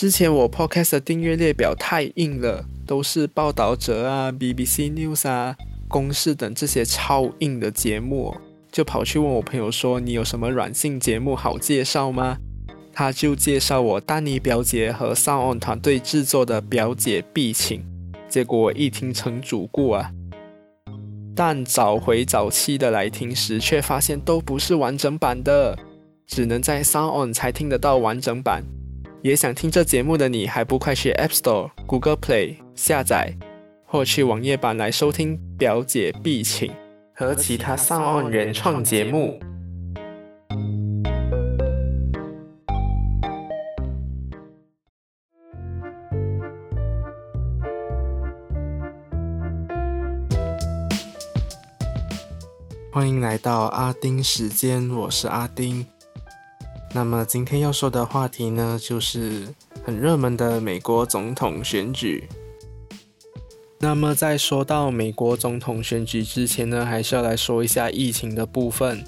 之前我 podcast 的订阅列表太硬了，都是报道者啊、BBC News 啊、公视等这些超硬的节目，就跑去问我朋友说：“你有什么软性节目好介绍吗？”他就介绍我丹尼表姐和 Sound On 团队制作的《表姐必请》，结果一听成主顾啊。但找回早期的来听时，却发现都不是完整版的，只能在 Sound On 才听得到完整版。也想听这节目的你，还不快去 App Store、Google Play 下载，或去网页版来收听《表姐必请》和其他 Sound On 原创节目。欢迎来到阿丁时间，我是阿丁。那么今天要说的话题呢，就是很热门的美国总统选举。那么在说到美国总统选举之前呢，还是要来说一下疫情的部分。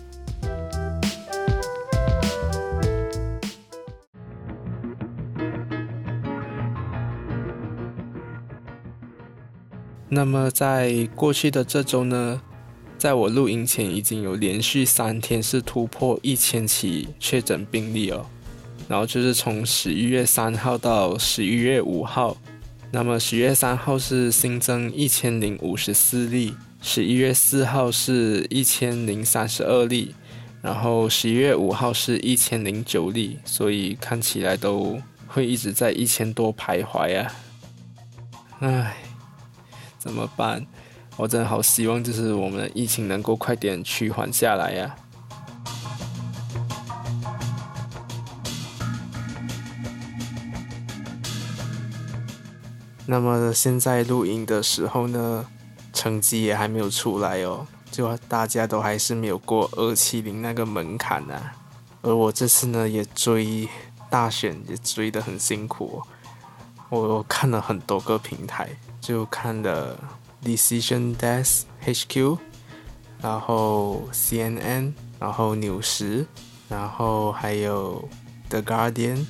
那么在过去的这周呢？在我录音前，已经有连续三天是突破一千起确诊病例哦。然后就是从十一月三号到十一月五号，那么十月三号是新增一千零五十四例，十一月四号是一千零三十二例，然后十一月五号是一千零九例，所以看起来都会一直在一千多徘徊啊。唉，怎么办？我真的好希望，就是我们的疫情能够快点趋缓下来呀。那么现在录音的时候呢，成绩也还没有出来哦，就大家都还是没有过二七零那个门槛呢。而我这次呢，也追大选也追得很辛苦，我看了很多个平台，就看了。Decision Desk HQ，然后 CNN，然后纽时，然后还有 The Guardian，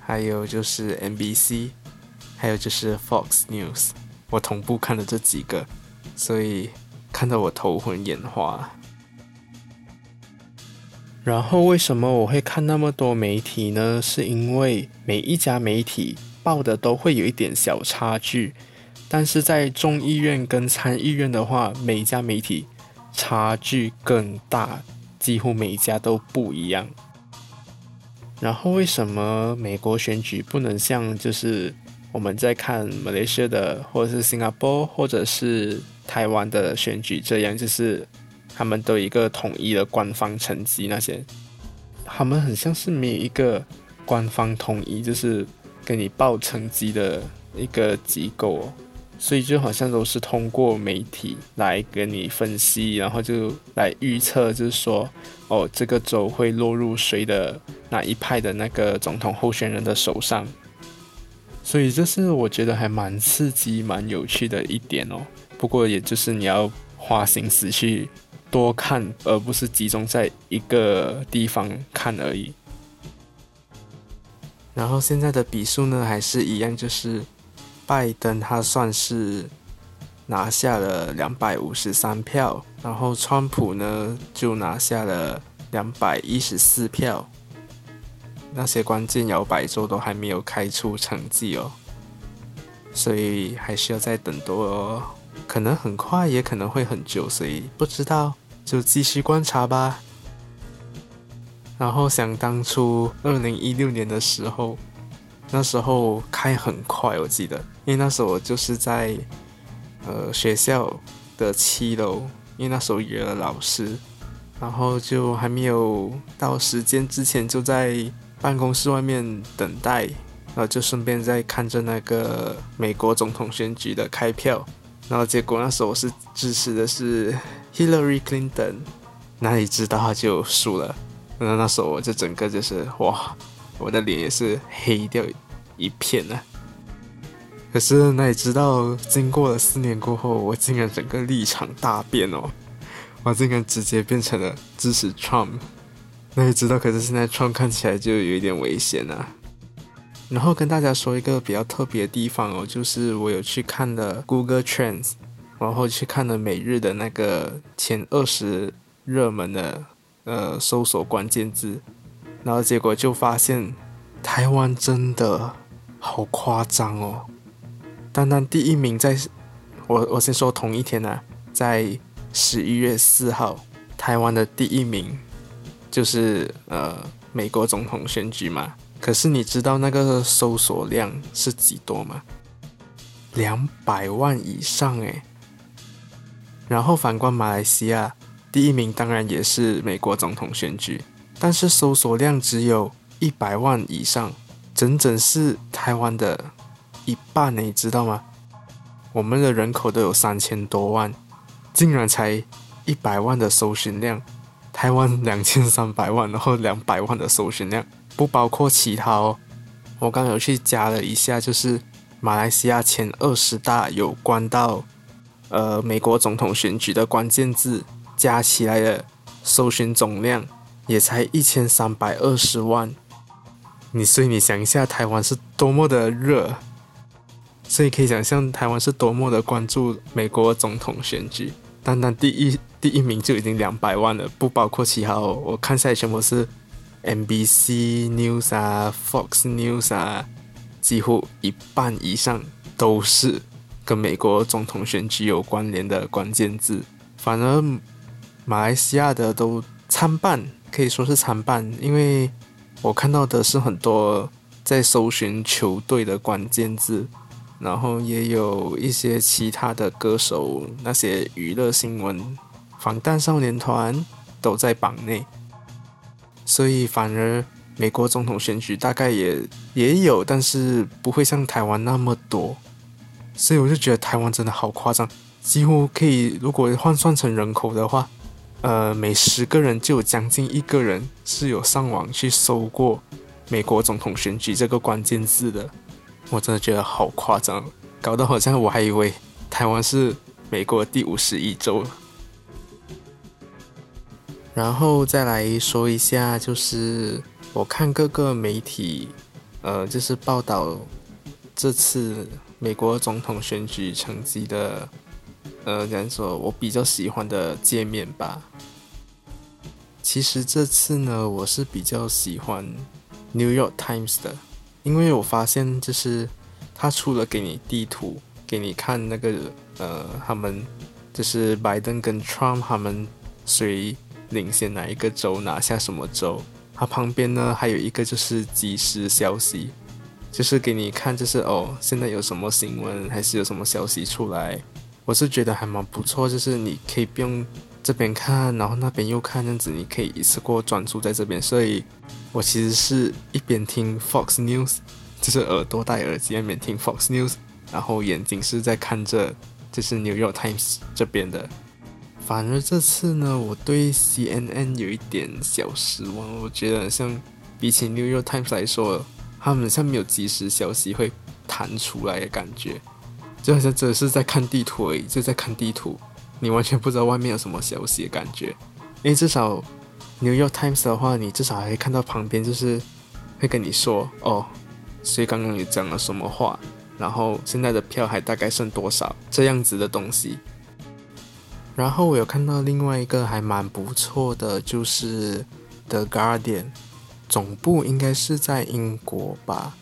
还有就是 NBC，还有就是 Fox News，我同步看了这几个，所以看得我头昏眼花。然后为什么我会看那么多媒体呢？是因为每一家媒体报的都会有一点小差距。但是在众议院跟参议院的话，每一家媒体差距更大，几乎每一家都不一样。然后为什么美国选举不能像就是我们在看马来西亚的，或者是新加坡，或者是台湾的选举这样，就是他们都一个统一的官方成绩那些，他们很像是没有一个官方统一，就是给你报成绩的一个机构。所以就好像都是通过媒体来跟你分析，然后就来预测，就是说，哦，这个州会落入谁的哪一派的那个总统候选人的手上。所以这是我觉得还蛮刺激、蛮有趣的一点哦。不过也就是你要花心思去多看，而不是集中在一个地方看而已。然后现在的笔数呢，还是一样，就是。拜登他算是拿下了两百五十三票，然后川普呢就拿下了两百一十四票。那些关键摇摆州都还没有开出成绩哦，所以还需要再等多，可能很快，也可能会很久，所以不知道，就继续观察吧。然后想当初二零一六年的时候。那时候开很快，我记得，因为那时候我就是在呃学校的七楼，因为那时候约了老师，然后就还没有到时间之前，就在办公室外面等待，然后就顺便在看着那个美国总统选举的开票，然后结果那时候我是支持的是 Hillary Clinton，哪里知道他就输了，那那时候我就整个就是哇。我的脸也是黑掉一片呢。可是那也知道，经过了四年过后，我竟然整个立场大变哦！我竟然直接变成了支持 Trump。那也知道，可是现在 Trump 看起来就有一点危险啊。然后跟大家说一个比较特别的地方哦，就是我有去看了 Google Trends，然后去看了每日的那个前二十热门的呃搜索关键字，然后结果就发现台湾真的好夸张哦！单单第一名在，我我先说同一天啊，在十一月四号，台湾的第一名就是呃美国总统选举嘛。可是你知道那个搜索量是几多吗？两百万以上诶。然后反观马来西亚，第一名当然也是美国总统选举，但是搜索量只有一百万以上，整整是台湾的一半呢，你知道吗？我们的人口都有三千多万，竟然才一百万的搜寻量，台湾两千三百万，然后两百万的搜寻量。不包括其他哦，我刚有去加了一下，就是马来西亚前二十大有关到呃美国总统选举的关键字加起来的搜寻总量也才一千三百二十万。你所以你想一下，台湾是多么的热，所以可以想象台湾是多么的关注美国总统选举。单单第一第一名就已经两百万了，不包括其他哦。我看下来全部是。NBC News 啊，Fox News 啊，几乎一半以上都是跟美国总统选举有关联的关键字。反而马来西亚的都参半，可以说是参半，因为我看到的是很多在搜寻球队的关键字，然后也有一些其他的歌手，那些娱乐新闻，防弹少年团都在榜内。所以反而美国总统选举大概也也有，但是不会像台湾那么多。所以我就觉得台湾真的好夸张，几乎可以如果换算成人口的话，呃，每十个人就有将近一个人是有上网去搜过美国总统选举这个关键字的。我真的觉得好夸张，搞得好像我还以为台湾是美国第五十一州。然后再来说一下，就是我看各个媒体，呃，就是报道这次美国总统选举成绩的，呃，怎样说，我比较喜欢的界面吧。其实这次呢，我是比较喜欢 New York Times 的，因为我发现就是他除了给你地图，给你看那个呃，他们就是拜登跟 Trump 他们谁。领先哪一个州拿下什么州？它旁边呢还有一个就是即时消息，就是给你看，就是哦，现在有什么新闻，还是有什么消息出来？我是觉得还蛮不错，就是你可以不用这边看，然后那边又看，这样子你可以一次过专注在这边。所以我其实是一边听 Fox News，就是耳朵戴耳机一边听 Fox News，然后眼睛是在看着就是 New York Times 这边的。反而这次呢，我对 CNN 有一点小失望。我觉得像比起 New York Times 来说，他们像没有即时消息会弹出来的感觉，就好像只是在看地图而已，就在看地图，你完全不知道外面有什么消息的感觉。因为至少 New York Times 的话，你至少还会看到旁边就是会跟你说哦，所以刚刚也讲了什么话，然后现在的票还大概剩多少这样子的东西。然后我有看到另外一个还蛮不错的，就是 The Guardian，总部应该是在英国吧？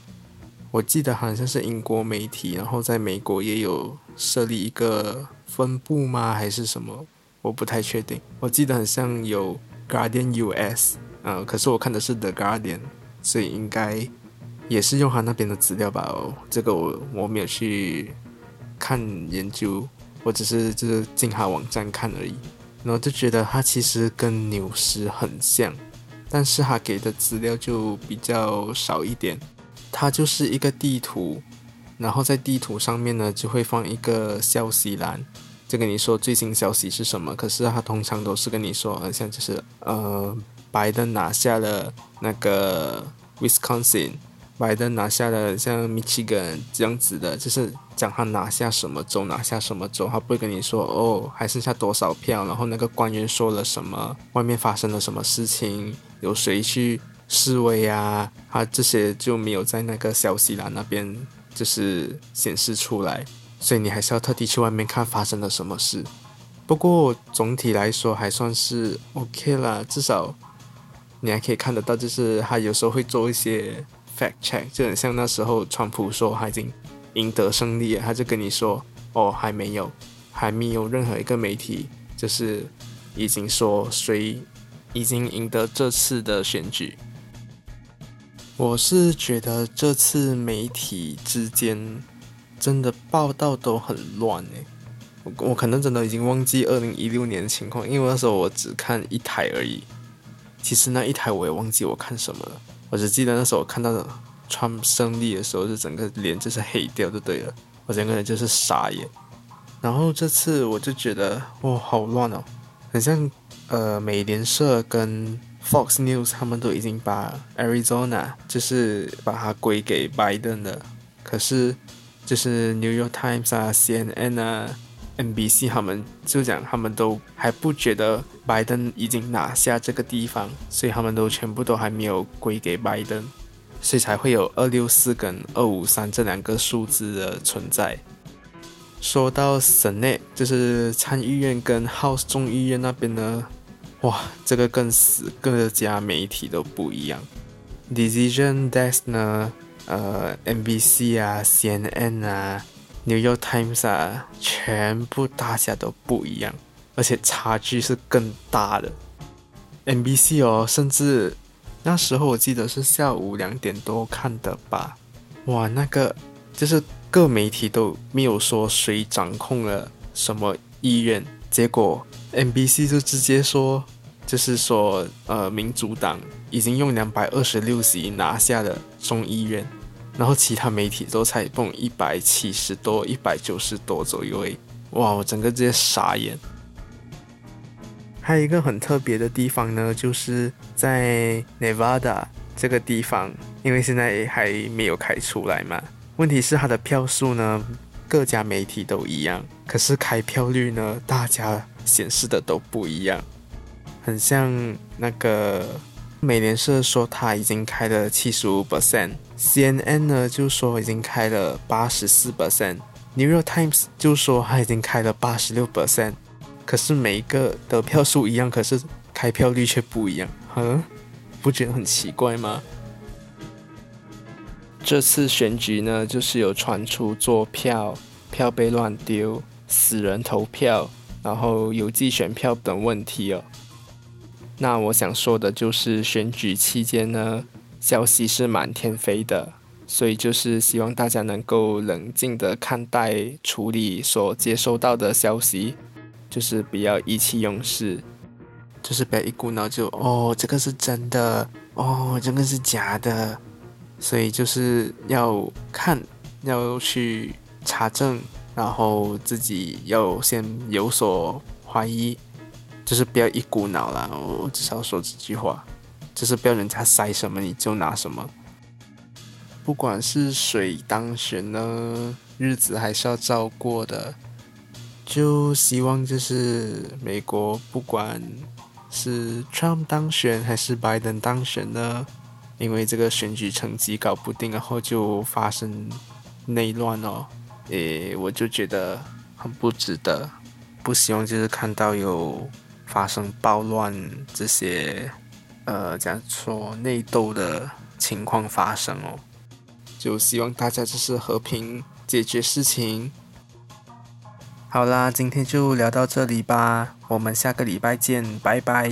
我记得好像是英国媒体，然后在美国也有设立一个分部吗？还是什么？我不太确定。我记得很像有 Guardian US，呃，可是我看的是 The Guardian，所以应该也是用他那边的资料吧？哦，这个我我没有去看研究。我只是就是进他网站看而已，然后就觉得他其实跟纽斯很像，但是他给的资料就比较少一点。它就是一个地图，然后在地图上面呢就会放一个消息栏，就跟你说最新消息是什么。可是他通常都是跟你说，好像就是呃，拜登拿下了那个 Wisconsin。拜登拿下了像 Michigan 这样子的，就是讲他拿下什么州，拿下什么州，他不会跟你说哦，还剩下多少票，然后那个官员说了什么，外面发生了什么事情，有谁去示威啊，他这些就没有在那个消息栏那边就是显示出来，所以你还是要特地去外面看发生了什么事。不过总体来说还算是 OK 啦，至少你还可以看得到，就是他有时候会做一些 fact check，就很像那时候川普说他已经赢得胜利，他就跟你说哦还没有，还没有任何一个媒体就是已经说谁已经赢得这次的选举。我是觉得这次媒体之间真的报道都很乱诶。我我可能真的已经忘记二零一六年的情况，因为那时候我只看一台而已。其实那一台我也忘记我看什么了，我只记得那时候我看到川胜利的时候，就整个脸就是黑掉就对了，我整个人就是傻眼。然后这次我就觉得哇，好乱哦，很像呃美联社跟 Fox News 他们都已经把 Arizona 就是把它归给拜登了，可是就是 New York Times 啊、CNN 啊。NBC 他们就讲，他们都还不觉得拜登已经拿下这个地方，所以他们都全部都还没有归给拜登，所以才会有二六四跟二五三这两个数字的存在。说到 Senate，就是参议院跟 House 众议院那边呢，哇，这个更死，各家媒体都不一样。Decision Desk 呢，呃，NBC 啊，CNN 啊。New York Times 啊，全部大家都不一样，而且差距是更大的。NBC 哦，甚至那时候我记得是下午两点多看的吧。哇，那个就是各媒体都没有说谁掌控了什么医院，结果 NBC 就直接说，就是说呃，民主党已经用两百二十六席拿下了众议院。然后其他媒体都才蹦一百七十多、一百九十多左右诶，哇！我整个直接傻眼。还有一个很特别的地方呢，就是在 Nevada 这个地方，因为现在还没有开出来嘛。问题是它的票数呢，各家媒体都一样，可是开票率呢，大家显示的都不一样，很像那个。美联社说他已经开了七十五 percent，CNN 呢就说已经开了八十四 percent，New York Times 就说他已经开了八十六 percent，可是每一个的票数一样，可是开票率却不一样，哼，不觉得很奇怪吗？这次选举呢，就是有传出做票票被乱丢、死人投票，然后邮寄选票等问题哦。那我想说的就是选举期间呢，消息是满天飞的，所以就是希望大家能够冷静的看待处理所接收到的消息，就是不要意气用事，就是不要一股脑就哦这个是真的，哦这个是假的，所以就是要看，要去查证，然后自己要先有所怀疑。就是不要一股脑啦，我至少说这句话，就是不要人家塞什么你就拿什么。不管是谁当选呢，日子还是要照过的。就希望就是美国，不管是 Trump 当选还是拜登当选呢，因为这个选举成绩搞不定，然后就发生内乱哦，诶，我就觉得很不值得，不希望就是看到有。发生暴乱这些，呃，讲说内斗的情况发生哦，就希望大家就是和平解决事情。好啦，今天就聊到这里吧，我们下个礼拜见，拜拜。